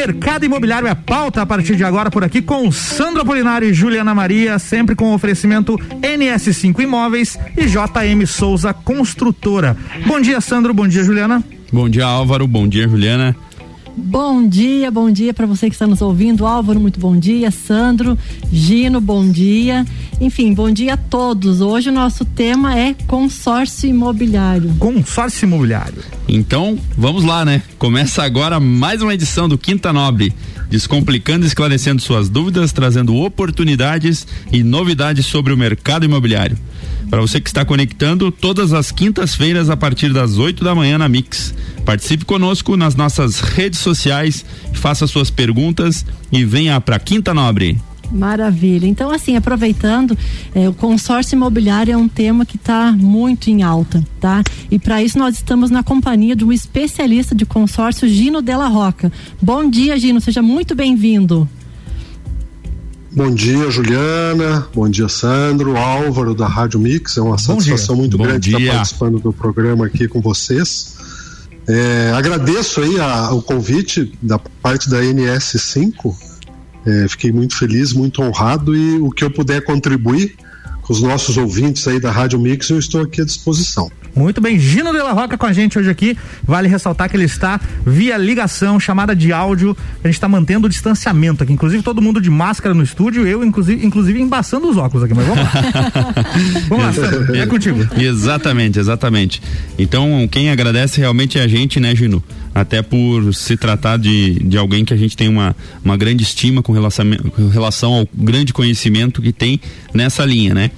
Mercado Imobiliário é pauta a partir de agora por aqui com Sandro Apolinário e Juliana Maria, sempre com oferecimento NS5 Imóveis e JM Souza Construtora. Bom dia, Sandro. Bom dia, Juliana. Bom dia, Álvaro. Bom dia, Juliana. Bom dia, bom dia para você que está nos ouvindo. Álvaro, muito bom dia. Sandro, Gino, bom dia. Enfim, bom dia a todos. Hoje o nosso tema é consórcio imobiliário. Consórcio imobiliário. Então, vamos lá, né? Começa agora mais uma edição do Quinta Nobre, descomplicando e esclarecendo suas dúvidas, trazendo oportunidades e novidades sobre o mercado imobiliário. Para você que está conectando, todas as quintas-feiras a partir das 8 da manhã na Mix. Participe conosco nas nossas redes sociais, faça suas perguntas e venha para Quinta Nobre. Maravilha. Então, assim, aproveitando, é, o consórcio imobiliário é um tema que está muito em alta, tá? E para isso nós estamos na companhia de um especialista de consórcio, Gino Della Roca. Bom dia, Gino, seja muito bem-vindo. Bom dia, Juliana. Bom dia, Sandro, Álvaro da Rádio Mix. É uma Bom satisfação dia. muito Bom grande dia. estar participando do programa aqui com vocês. É, agradeço aí a, o convite da parte da NS5. É, fiquei muito feliz, muito honrado e o que eu puder contribuir com os nossos ouvintes aí da Rádio Mix, eu estou aqui à disposição. Muito bem, Gino de la Roca com a gente hoje aqui. Vale ressaltar que ele está via ligação, chamada de áudio. A gente está mantendo o distanciamento aqui. Inclusive, todo mundo de máscara no estúdio, eu, inclusive, inclusive embaçando os óculos aqui. Mas vamos lá. vamos lá, Sandro, é contigo. Exatamente, exatamente. Então, quem agradece realmente é a gente, né, Gino? Até por se tratar de, de alguém que a gente tem uma, uma grande estima com relação, com relação ao grande conhecimento que tem nessa linha, né?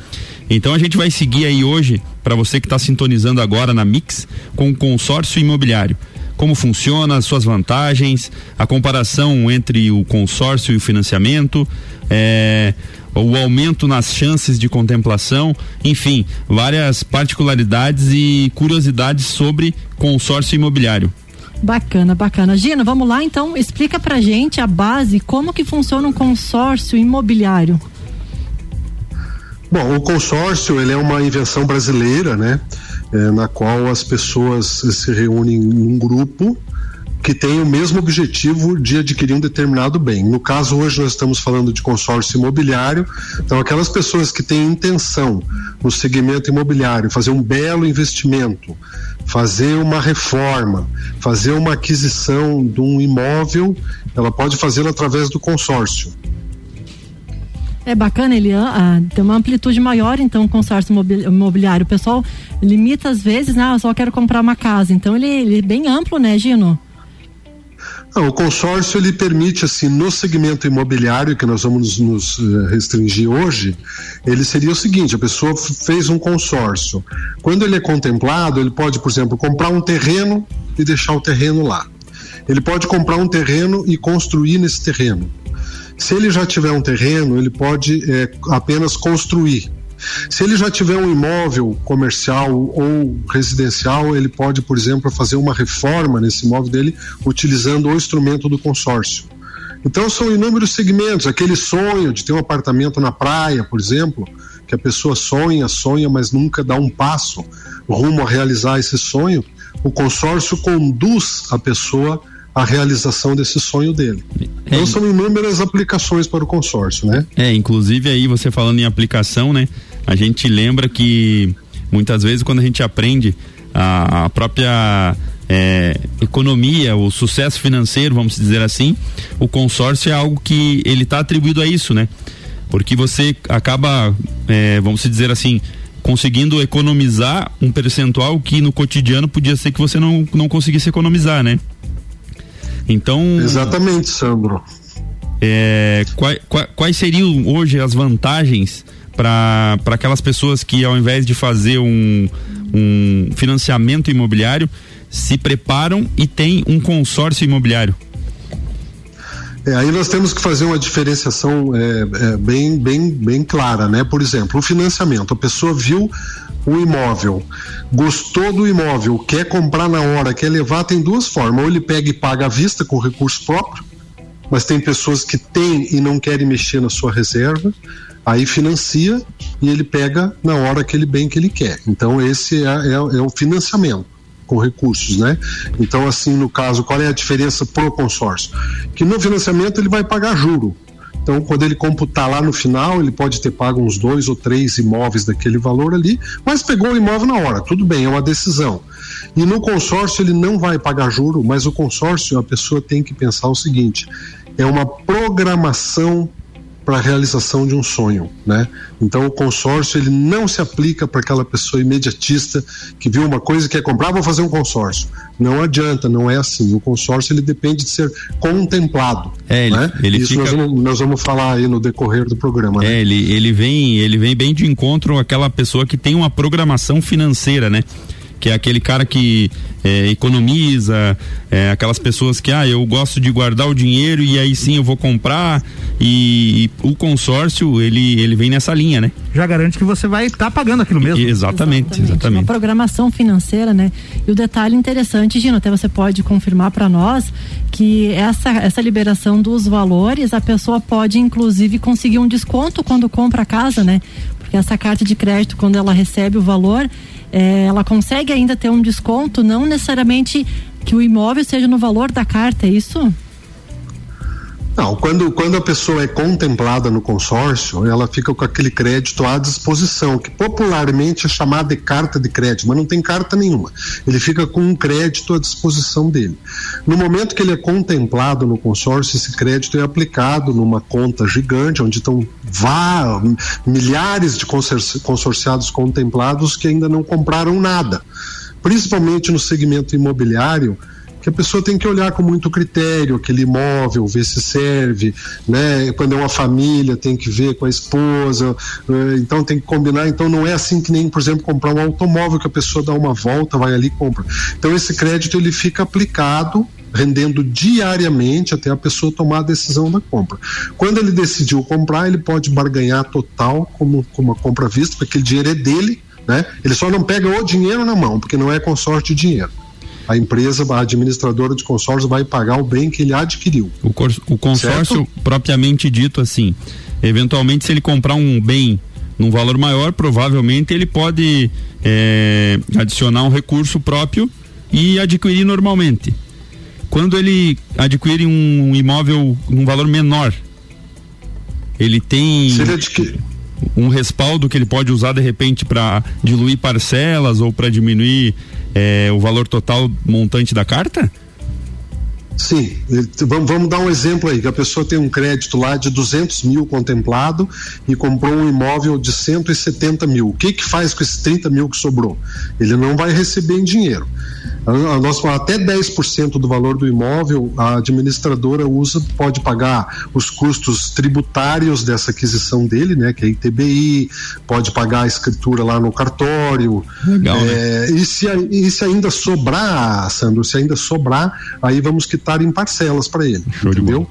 Então a gente vai seguir aí hoje, para você que está sintonizando agora na Mix, com o consórcio imobiliário. Como funciona, as suas vantagens, a comparação entre o consórcio e o financiamento, é, o aumento nas chances de contemplação, enfim, várias particularidades e curiosidades sobre consórcio imobiliário. Bacana, bacana. Gina, vamos lá então, explica pra gente a base, como que funciona um consórcio imobiliário. Bom, o consórcio ele é uma invenção brasileira, né? É, na qual as pessoas se reúnem num grupo que tem o mesmo objetivo de adquirir um determinado bem. No caso, hoje nós estamos falando de consórcio imobiliário. Então, aquelas pessoas que têm intenção no segmento imobiliário, fazer um belo investimento, fazer uma reforma, fazer uma aquisição de um imóvel, ela pode fazê-lo através do consórcio. É bacana, ele ah, tem uma amplitude maior, então, o consórcio imobiliário. O pessoal limita às vezes, né? Eu só quero comprar uma casa. Então, ele, ele é bem amplo, né, Gino? Não, o consórcio ele permite assim no segmento imobiliário que nós vamos nos eh, restringir hoje, ele seria o seguinte: a pessoa fez um consórcio. Quando ele é contemplado, ele pode, por exemplo, comprar um terreno e deixar o terreno lá. Ele pode comprar um terreno e construir nesse terreno. Se ele já tiver um terreno, ele pode é, apenas construir. Se ele já tiver um imóvel comercial ou residencial, ele pode, por exemplo, fazer uma reforma nesse imóvel dele utilizando o instrumento do consórcio. Então são inúmeros segmentos, aquele sonho de ter um apartamento na praia, por exemplo, que a pessoa sonha, sonha, mas nunca dá um passo rumo a realizar esse sonho, o consórcio conduz a pessoa a realização desse sonho dele. É, então são inúmeras aplicações para o consórcio, né? É, inclusive aí você falando em aplicação, né? A gente lembra que muitas vezes quando a gente aprende a, a própria é, economia, o sucesso financeiro, vamos dizer assim, o consórcio é algo que ele está atribuído a isso, né? Porque você acaba, é, vamos dizer assim, conseguindo economizar um percentual que no cotidiano podia ser que você não, não conseguisse economizar, né? Então. Exatamente, Sandro. É, quais, quais seriam hoje as vantagens para aquelas pessoas que, ao invés de fazer um, um financiamento imobiliário, se preparam e têm um consórcio imobiliário? É, aí nós temos que fazer uma diferenciação é, é, bem, bem, bem clara, né? Por exemplo, o financiamento. A pessoa viu o imóvel, gostou do imóvel, quer comprar na hora, quer levar, tem duas formas. Ou ele pega e paga à vista com recurso próprio, mas tem pessoas que têm e não querem mexer na sua reserva, aí financia e ele pega na hora aquele bem que ele quer. Então esse é, é, é o financiamento. com recursos, né? Então, assim, no caso, qual é a diferença pro consórcio? Que no financiamento ele vai pagar juro. Então, quando ele computar lá no final, ele pode ter pago uns dois ou três imóveis daquele valor ali, mas pegou o imóvel na hora. Tudo bem, é uma decisão. E no consórcio ele não vai pagar juro, mas o consórcio a pessoa tem que pensar o seguinte: é uma programação para a realização de um sonho, né? Então o consórcio ele não se aplica para aquela pessoa imediatista que viu uma coisa e quer comprar, vou fazer um consórcio. Não adianta, não é assim. O consórcio ele depende de ser contemplado. É, ele, né? ele Isso fica... nós, vamos, nós vamos falar aí no decorrer do programa. Né? É, ele, ele vem ele vem bem de encontro àquela pessoa que tem uma programação financeira, né? Que é aquele cara que é, economiza, é, aquelas pessoas que, ah, eu gosto de guardar o dinheiro e aí sim eu vou comprar. E, e o consórcio, ele, ele vem nessa linha, né? Já garante que você vai estar tá pagando aquilo mesmo. E, exatamente, exatamente, exatamente. Uma programação financeira, né? E o detalhe interessante, Gino, até você pode confirmar para nós que essa, essa liberação dos valores, a pessoa pode inclusive conseguir um desconto quando compra a casa, né? Essa carta de crédito, quando ela recebe o valor, é, ela consegue ainda ter um desconto, não necessariamente que o imóvel seja no valor da carta, é isso? Não, quando, quando a pessoa é contemplada no consórcio, ela fica com aquele crédito à disposição, que popularmente é chamada de carta de crédito, mas não tem carta nenhuma. Ele fica com um crédito à disposição dele. No momento que ele é contemplado no consórcio, esse crédito é aplicado numa conta gigante, onde estão vá, milhares de consorciados contemplados que ainda não compraram nada. Principalmente no segmento imobiliário, que a pessoa tem que olhar com muito critério aquele imóvel, ver se serve, né? Quando é uma família, tem que ver com a esposa, eh, então tem que combinar. Então não é assim que nem, por exemplo, comprar um automóvel que a pessoa dá uma volta, vai ali e compra. Então esse crédito ele fica aplicado rendendo diariamente até a pessoa tomar a decisão da compra. Quando ele decidiu comprar, ele pode barganhar total como, como uma compra vista, porque aquele dinheiro é dele, né? Ele só não pega o dinheiro na mão, porque não é consórcio de dinheiro a empresa, a administradora de consórcio vai pagar o bem que ele adquiriu. O, o consórcio certo? propriamente dito assim, eventualmente se ele comprar um bem num valor maior, provavelmente ele pode é, adicionar um recurso próprio e adquirir normalmente. Quando ele adquire um imóvel num valor menor, ele tem. Se ele adquire um respaldo que ele pode usar de repente para diluir parcelas ou para diminuir é, o valor total montante da carta? Sim, vamos, vamos dar um exemplo aí, que a pessoa tem um crédito lá de 200 mil contemplado e comprou um imóvel de 170 mil. O que que faz com esses 30 mil que sobrou? Ele não vai receber em dinheiro. Nós, até 10% do valor do imóvel, a administradora usa, pode pagar os custos tributários dessa aquisição dele, né? Que é ITBI, pode pagar a escritura lá no cartório. Legal, é, né? e, se, e se ainda sobrar, Sandro, se ainda sobrar, aí vamos quitar em parcelas para ele. Show entendeu?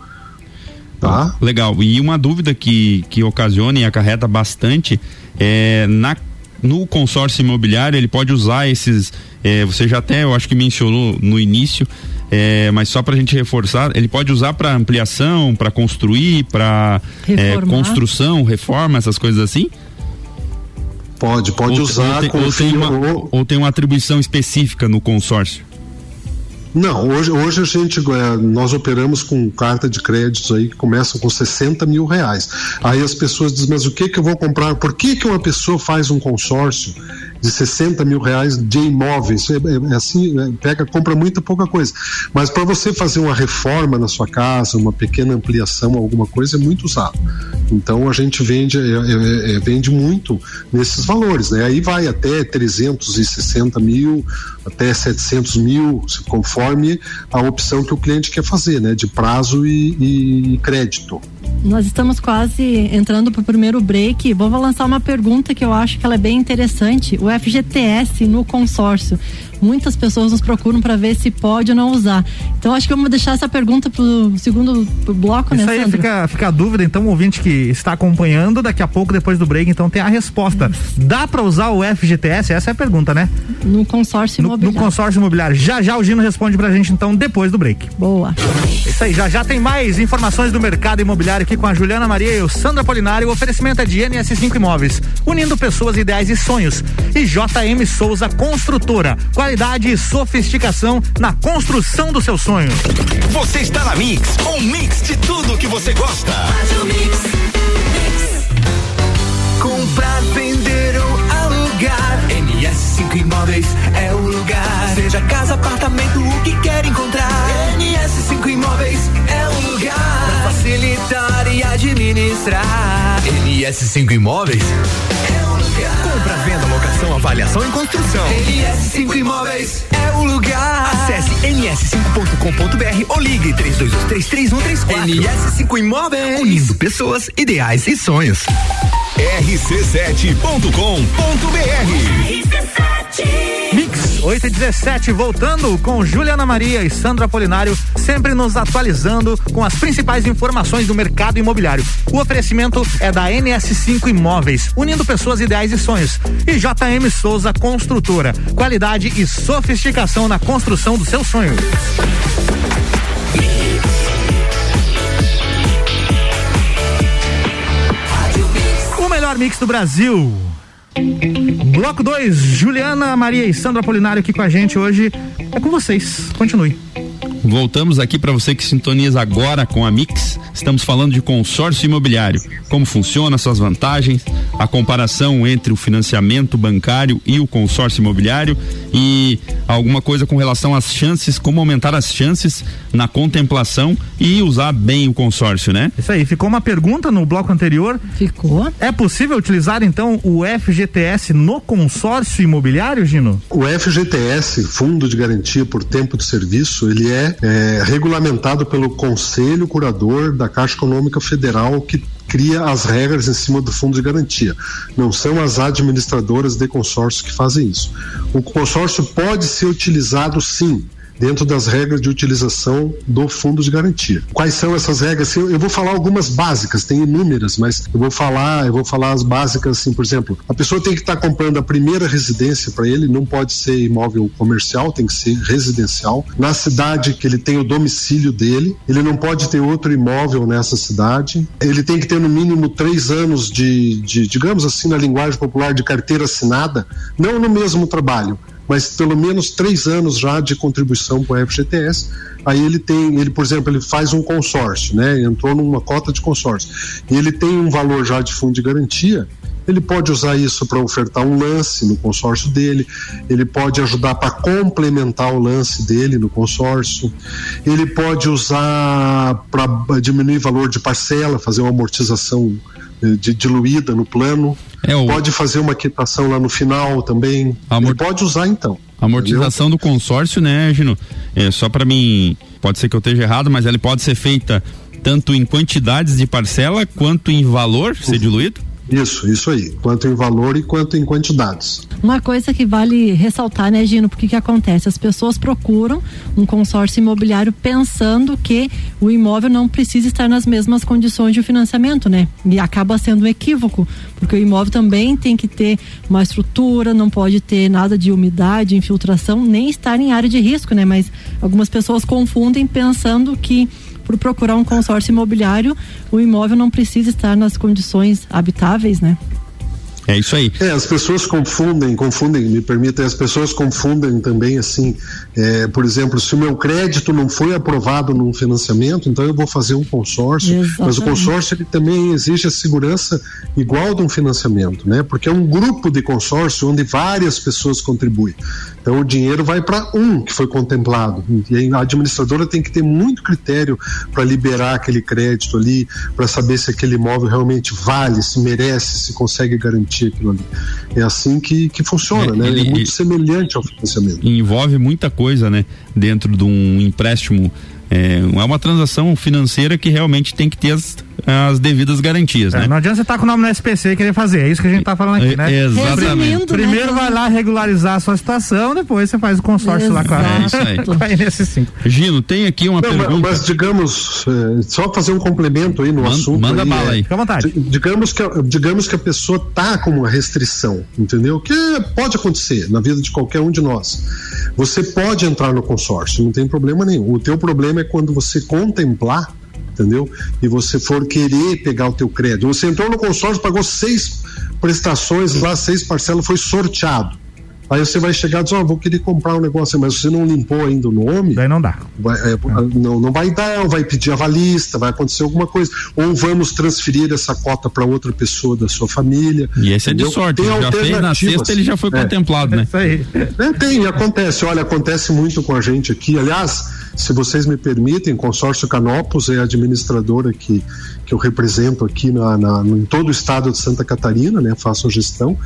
Tá? Legal. E uma dúvida que, que ocasiona e acarreta bastante é na no consórcio imobiliário ele pode usar esses é, você já até eu acho que mencionou no início é, mas só para a gente reforçar ele pode usar para ampliação para construir para é, construção reforma essas coisas assim pode pode ou, usar ou tem, ou, tem uma, ou tem uma atribuição específica no consórcio não, hoje, hoje a gente, é, nós operamos com carta de créditos aí que começam com 60 mil reais. Aí as pessoas dizem, mas o que que eu vou comprar? Por que que uma pessoa faz um consórcio de 60 mil reais de imóveis. É, é, é assim, é, pega, compra muita pouca coisa. Mas para você fazer uma reforma na sua casa, uma pequena ampliação, alguma coisa, é muito usado. Então a gente vende, é, é, vende muito nesses valores. Né? Aí vai até 360 mil, até 700 mil, conforme a opção que o cliente quer fazer, né? de prazo e, e crédito. Nós estamos quase entrando para o primeiro break. Vou lançar uma pergunta que eu acho que ela é bem interessante. O FGTS no consórcio muitas pessoas nos procuram para ver se pode ou não usar. Então acho que vamos deixar essa pergunta pro segundo bloco, Isso né, aí fica, fica a dúvida, então o ouvinte que está acompanhando, daqui a pouco, depois do break, então tem a resposta. Isso. Dá para usar o FGTS? Essa é a pergunta, né? No consórcio imobiliário. No, no consórcio imobiliário. Já já o Gino responde pra gente, então, depois do break. Boa. Isso aí, já já tem mais informações do mercado imobiliário aqui com a Juliana Maria e o Sandra Polinário. O oferecimento é de NS5 Imóveis, unindo pessoas, ideais e sonhos. E JM Souza Construtora. Qual qualidade e sofisticação na construção do seu sonho. Você está na Mix, um mix de tudo que você gosta. Comprar, vender ou alugar. NS5 Imóveis é o lugar. Seja casa, apartamento, o que quer encontrar. NS5 Imóveis é o lugar. Pra facilitar e administrar. NS5 Imóveis é avaliação e construção. NS5 Imóveis é o lugar. Acesse ns5.com.br ou ligue 32233134. NS5 Imóveis. Unindo pessoas, ideais e sonhos. rc7.com.br Mix 8 e 17, voltando com Juliana Maria e Sandra Apolinário, sempre nos atualizando com as principais informações do mercado imobiliário. O oferecimento é da NS5 Imóveis, unindo pessoas, ideais e sonhos. E JM Souza Construtora, qualidade e sofisticação na construção do seu sonho. O melhor mix do Brasil. Bloco 2, Juliana, Maria e Sandra Apolinário aqui com a gente hoje. É com vocês. Continue. Voltamos aqui para você que sintoniza agora com a Mix. Estamos falando de consórcio imobiliário. Como funciona, suas vantagens, a comparação entre o financiamento bancário e o consórcio imobiliário e alguma coisa com relação às chances, como aumentar as chances na contemplação e usar bem o consórcio, né? Isso aí, ficou uma pergunta no bloco anterior. Ficou. É possível utilizar então o FGTS no consórcio imobiliário, Gino? O FGTS, Fundo de Garantia por Tempo de Serviço, ele é, é regulamentado pelo Conselho Curador da Caixa Econômica Federal, que cria as regras em cima do fundo de garantia. Não são as administradoras de consórcio que fazem isso. O consórcio pode ser utilizado sim dentro das regras de utilização do fundo de garantia. Quais são essas regras? Eu vou falar algumas básicas, tem inúmeras, mas eu vou falar, eu vou falar as básicas assim, por exemplo, a pessoa tem que estar comprando a primeira residência para ele, não pode ser imóvel comercial, tem que ser residencial. Na cidade que ele tem o domicílio dele, ele não pode ter outro imóvel nessa cidade. Ele tem que ter no mínimo três anos de, de digamos assim, na linguagem popular, de carteira assinada, não no mesmo trabalho, mas pelo menos três anos já de contribuição para o FGTS. Aí ele tem, ele, por exemplo, ele faz um consórcio, né? Entrou numa cota de consórcio. E ele tem um valor já de fundo de garantia. Ele pode usar isso para ofertar um lance no consórcio dele, ele pode ajudar para complementar o lance dele no consórcio, ele pode usar para diminuir valor de parcela, fazer uma amortização de, diluída no plano. É o- Pode fazer uma quitação lá no final também. Amor- Ele pode usar então. A amortização do consórcio, né, Gino? É, só para mim, pode ser que eu esteja errado, mas ela pode ser feita tanto em quantidades de parcela quanto em valor, ser diluído? Isso, isso aí. Quanto em valor e quanto em quantidades. Uma coisa que vale ressaltar, né, Gino? Porque que acontece? As pessoas procuram um consórcio imobiliário pensando que o imóvel não precisa estar nas mesmas condições de financiamento, né? E acaba sendo um equívoco, porque o imóvel também tem que ter uma estrutura, não pode ter nada de umidade, infiltração, nem estar em área de risco, né? Mas algumas pessoas confundem pensando que por procurar um consórcio imobiliário, o imóvel não precisa estar nas condições habitáveis, né? É isso aí. É, as pessoas confundem, confundem, me permitem, as pessoas confundem também assim, é, por exemplo, se o meu crédito não foi aprovado num financiamento, então eu vou fazer um consórcio, mas o Exatamente. consórcio ele também exige a segurança igual de um financiamento, né? Porque é um grupo de consórcio onde várias pessoas contribuem. Então o dinheiro vai para um que foi contemplado. E aí a administradora tem que ter muito critério para liberar aquele crédito ali, para saber se aquele imóvel realmente vale, se merece, se consegue garantir aquilo ali. É assim que, que funciona, É, né? ele- é muito semelhante ao financiamento. envolve muita coisa, né? Dentro de um empréstimo. É, é uma transação financeira que realmente tem que ter as, as devidas garantias, É, né? não adianta você estar com o nome no SPC e querer fazer. É isso que a gente tá falando aqui, É, né? exatamente. Resumindo, Primeiro né? vai lá regularizar a sua situação, depois você faz o consórcio lá com a, É isso aí. com a NS5. Gino, tem aqui uma Não, mas, pergunta. mas digamos, é, só fazer um complemento aí no Manda- assunto. manda bala aí. Fica à vontade. Di- Digamos que, a- digamos que a pessoa tá com uma restrição, entendeu? Que pode acontecer na vida de qualquer um de nós. Você pode entrar no consórcio, não tem problema nenhum. O teu problema é quando você contemplar, entendeu? E você for querer pegar o teu crédito. Você entrou no consórcio, pagou seis prestações lá, seis parcelas, foi sorteado. Aí você vai chegar e dizer, ó, vou querer comprar um negócio, mas você não limpou ainda o nome. Daí não dá. Vai, é, não, não vai dar, vai pedir avalista, vai acontecer alguma coisa. Ou vamos transferir essa cota para outra pessoa da sua família. E esse entendeu? é de sorte, Tem ele já fez na alternativas. sexta, ele já foi É. contemplado, né? Isso aí. É, tem, acontece. Olha, acontece muito com a gente aqui. Aliás, se vocês me permitem, Consórcio Canopus é a administradora que, que eu represento aqui na, na- em todo o estado de Santa Catarina, né? Faço a gestão.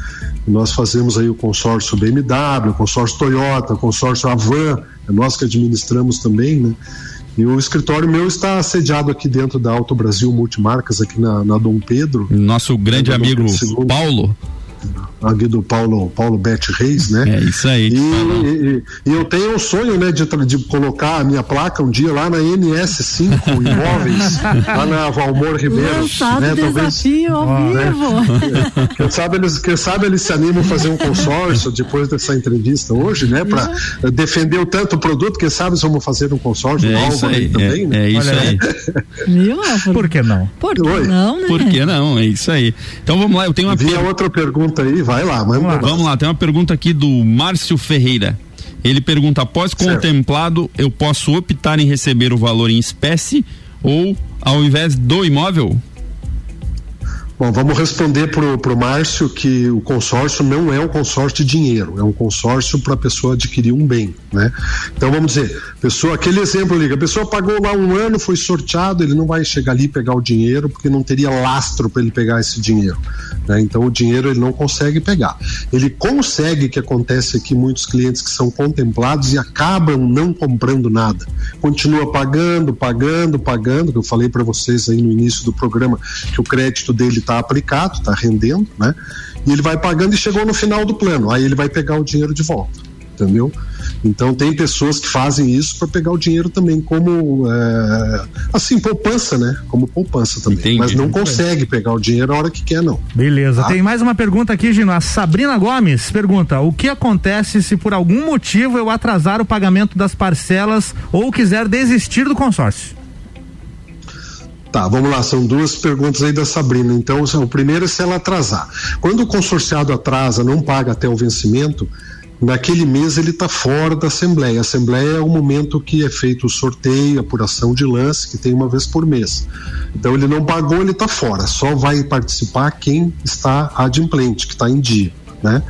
Nós fazemos aí o consórcio BMW, o consórcio Toyota, o consórcio Avan, é nós que administramos também, né? E o escritório meu está sediado aqui dentro da Auto Brasil Multimarcas, aqui na, na Dom Pedro, Nosso grande amigo. Paulo. Aqui do Paulo, Paulo Bete Reis, né? É isso aí. E, e- e eu tenho um sonho, né, de, de colocar a minha placa um dia lá na NS5 Imóveis, lá na Valmor Ribeiro. Lançado né, o talvez, desafio ao vivo. quem sabe, eles, quem sabe eles se animam a fazer um consórcio depois dessa entrevista hoje, né, para defender o tanto o produto, quem sabe vão fazer um consórcio É novo isso aí aí. também, É, né? é isso Olha aí. Viu? Por que não? Por que Oi. não, né? Por que não? É isso aí. Então vamos lá, eu tenho uma Via per- outra pergunta aí, vai lá, manda Vamos lá. Vamos lá, tem uma pergunta aqui do Márcio Ferreira. Ele pergunta: após Certo. contemplado, eu posso optar em receber o valor em espécie ou ao invés do imóvel? Bom, vamos responder pro, pro Márcio que o consórcio não é um consórcio de dinheiro, é um consórcio para a pessoa adquirir um bem, né? Então vamos dizer, pessoa, aquele exemplo ali, a pessoa pagou lá um ano, foi sorteado, ele não vai chegar ali e pegar o dinheiro porque não teria lastro para ele pegar esse dinheiro, né? Então o dinheiro ele não consegue pegar. Ele consegue, que acontece aqui muitos clientes que são contemplados e acabam não comprando nada, continua pagando, pagando, pagando, que eu falei para vocês aí no início do programa que o crédito dele está aplicado, está rendendo, né? E ele vai pagando e chegou no final do plano, aí ele vai pegar o dinheiro de volta, entendeu? Então tem pessoas que fazem isso para pegar o dinheiro também como é, assim poupança, né? Como poupança também, Entendi. mas não consegue pegar o dinheiro a hora que quer não. Beleza. Tá. Tem mais uma pergunta aqui, Gino. A Sabrina Gomes pergunta: o que acontece se por algum motivo eu atrasar o pagamento das parcelas ou quiser desistir do consórcio? Tá, vamos lá, são duas perguntas aí da Sabrina. Então, o primeiro é se ela atrasar. Quando o consorciado atrasa, não paga até o vencimento, naquele mês ele está fora da Assembleia. A Assembleia é o momento que é feito o sorteio, apuração de lance, que tem uma vez por mês. Então, ele não pagou, ele está fora. Só vai participar quem está adimplente, que está em dia, né?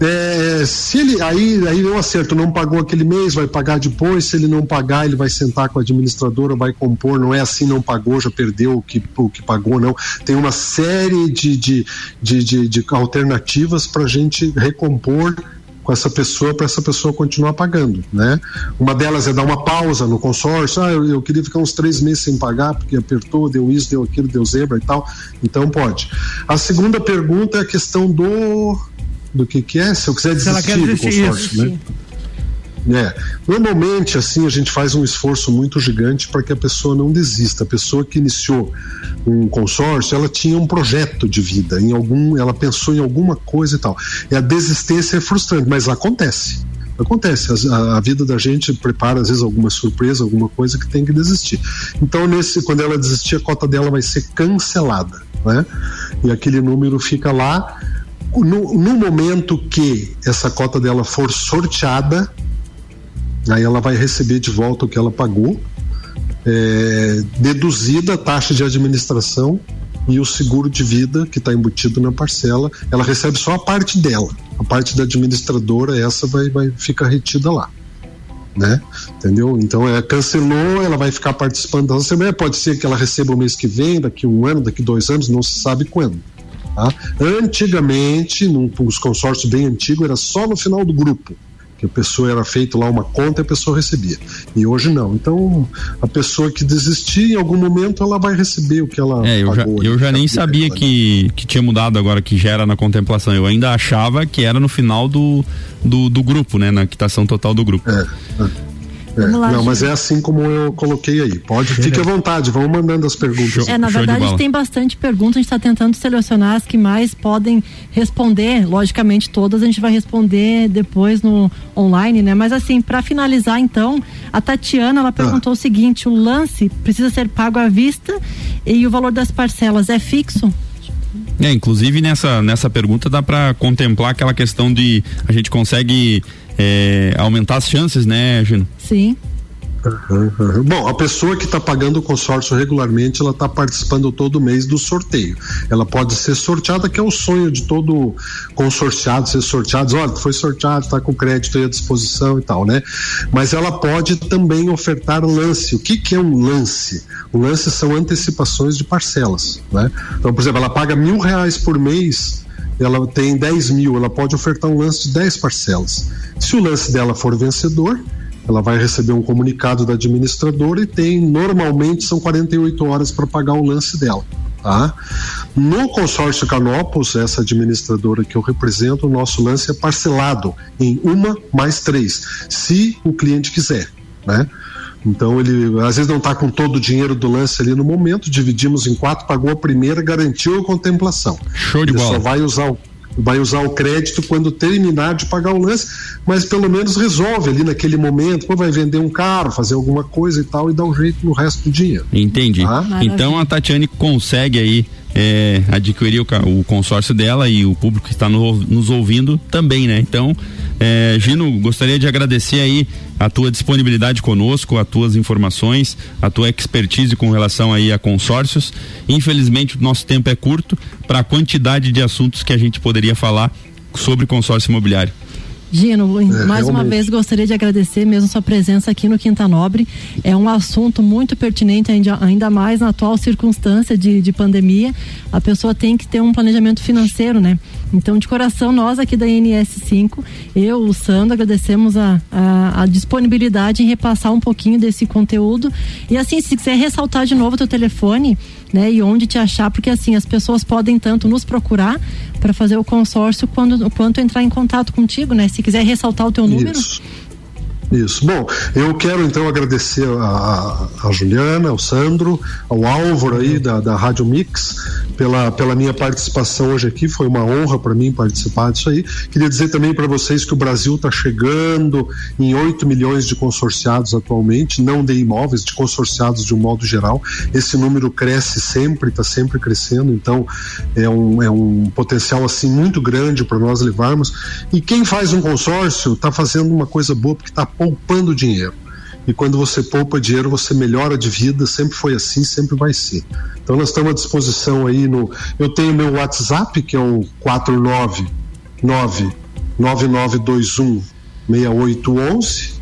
É, se ele aí aí eu acerto, não pagou aquele mês, vai pagar depois. Se ele não pagar, ele vai sentar com a administradora, vai compor. Não é assim, não pagou, já perdeu o que, o que pagou, não. Tem uma série de, de, de, de, de alternativas para a gente recompor com essa pessoa para essa pessoa continuar pagando, né? Uma delas é dar uma pausa no consórcio. Ah, eu, eu queria ficar uns três meses sem pagar porque apertou, deu isso, deu aquilo, deu zebra e tal. Então pode. A segunda pergunta é a questão do do que que é? Se eu quiser Se ela desistir, quer desistir, do consórcio, né? É, normalmente assim a gente faz um esforço muito gigante para que a pessoa não desista. A pessoa que iniciou um consórcio, ela tinha um projeto de vida, em algum, ela pensou em alguma coisa e tal. E a desistência é frustrante, mas acontece. Acontece, a, a vida da gente prepara às vezes alguma surpresa, alguma coisa que tem que desistir. Então, nesse, quando ela desistir, a cota dela vai ser cancelada, né? E aquele número fica lá. No, no momento que essa cota dela for sorteada, aí ela vai receber de volta o que ela pagou, é, deduzida a taxa de administração e o seguro de vida que está embutido na parcela, ela recebe só a parte dela, a parte da administradora, essa vai, vai ficar retida lá. Né? Entendeu? Então é cancelou, ela vai ficar participando da Assembleia. Pode ser que ela receba o mês que vem, daqui um ano, daqui dois anos, não se sabe quando. Tá? Antigamente, num, os consórcios bem antigos, era só no final do grupo que a pessoa era feito lá uma conta e a pessoa recebia. E hoje não. Então, a pessoa que desistir, em algum momento, ela vai receber o que ela É, eu já, pagou. eu ali, já nem sabia que, que tinha mudado agora, que já era na contemplação. Eu ainda achava que era no final do, do, do grupo, né? Na quitação total do grupo. É, é. Vamos lá, não, mas é assim como eu coloquei aí. Pode, fique à vontade, vão mandando as perguntas. Show. É, na verdade tem bastante perguntas, a gente está tentando selecionar as que mais podem responder. Logicamente, todas a gente vai responder depois no online, né? Mas assim, para finalizar, então, a Tatiana ela perguntou o seguinte: o lance precisa ser pago à vista e o valor das parcelas é fixo? É, inclusive nessa, nessa pergunta dá para contemplar aquela questão de a gente consegue é, aumentar as chances, né, Gino? Sim. Uhum. Bom, a pessoa que está pagando o consórcio regularmente, ela está participando todo mês do sorteio. Ela pode ser sorteada, que é o sonho de todo consorciado ser sorteado. Olha, foi sorteado, está com crédito aí à disposição e tal, né? Mas ela pode também ofertar lance. O que, que é um lance? O lance são antecipações de parcelas, né? Então, por exemplo, ela paga mil reais por mês ela tem 10 mil, ela pode ofertar um lance de 10 parcelas. Se o lance dela for vencedor, ela vai receber um comunicado da administradora e tem, normalmente, são 48 horas para pagar o lance dela. Tá? No consórcio Canopus, essa administradora que eu represento, o nosso lance é parcelado em uma mais três, se o cliente quiser. Né? Então ele às vezes não está com todo o dinheiro do lance ali no momento, dividimos em quatro, pagou a primeira, garantiu a contemplação. Show de ele bola. Só vai usar o vai usar o crédito quando terminar de pagar o lance, mas pelo menos resolve ali naquele momento, pô, vai vender um carro, fazer alguma coisa e tal, e dá um jeito no resto do dinheiro. Entendi. Tá? Então a Tatiane consegue aí é, adquirir o, o, consórcio dela e o público que está no, nos ouvindo também, né? Então, é, Gino, gostaria de agradecer aí a tua disponibilidade conosco, as tuas informações, a tua expertise com relação aí a consórcios. Infelizmente o nosso tempo é curto para a quantidade de assuntos que a gente poderia falar sobre consórcio imobiliário. Gino, é, mais uma vez gostaria de agradecer mesmo sua presença aqui no Quinta Nobre. É um assunto muito pertinente, ainda, ainda mais na atual circunstância de, de pandemia. A pessoa tem que ter um planejamento financeiro, né? Então, de coração, nós aqui da NS5, eu, o Sandro, agradecemos a, a, a, disponibilidade em repassar um pouquinho desse conteúdo. E assim, se quiser ressaltar de novo o teu telefone, né? E onde te achar, porque assim, as pessoas podem tanto nos procurar para fazer o consórcio quando, quanto entrar em contato contigo, né? Se quiser ressaltar o teu número. Isso. Isso. Bom, eu quero então agradecer a, a, Juliana, ao Sandro, ao Álvaro aí da, da Rádio Mix pela, pela minha participação hoje aqui. Foi uma honra para mim participar disso aí. Queria dizer também para vocês que o Brasil está chegando em 8 milhões de consorciados atualmente, não de imóveis, de consorciados de um modo geral. Esse número cresce sempre, está sempre crescendo, então é um, é um potencial assim muito grande para nós levarmos. E quem faz um consórcio está fazendo uma coisa boa porque está poupando dinheiro. E quando você poupa dinheiro, você melhora de vida, sempre foi assim, sempre vai ser. Então nós estamos à disposição aí no. Eu tenho meu WhatsApp, que é o 499 9921 6811.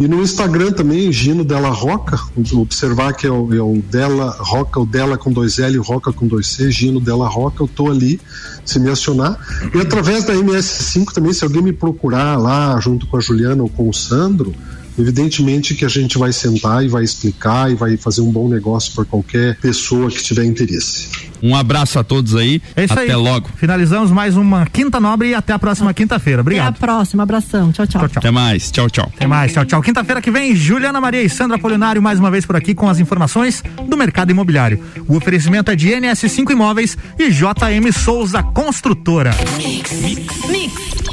E no Instagram também, Gino Della Roca, observar que é o, é o Della Roca, o Della com dois L, o Roca com dois C, Gino Della Roca, eu tô ali, se me acionar. E através da MS5 também, se alguém me procurar lá, junto com a Juliana ou com o Sandro, Evidentemente que a gente vai sentar e vai explicar e vai fazer um bom negócio para qualquer pessoa que tiver interesse. Um abraço a todos aí. É isso até aí. logo. Finalizamos mais uma Quinta Nobre e até a próxima quinta-feira. Obrigado. Até a próxima. Abração. Tchau, tchau. tchau, tchau. Até mais. Tchau, tchau. Até mais. Tchau, tchau. Quinta-feira que vem, Juliana Maria e Sandra Polinário mais uma vez por aqui com as informações do mercado imobiliário. O oferecimento é de NS5 Imóveis e JM Souza Construtora. Mix. Mix.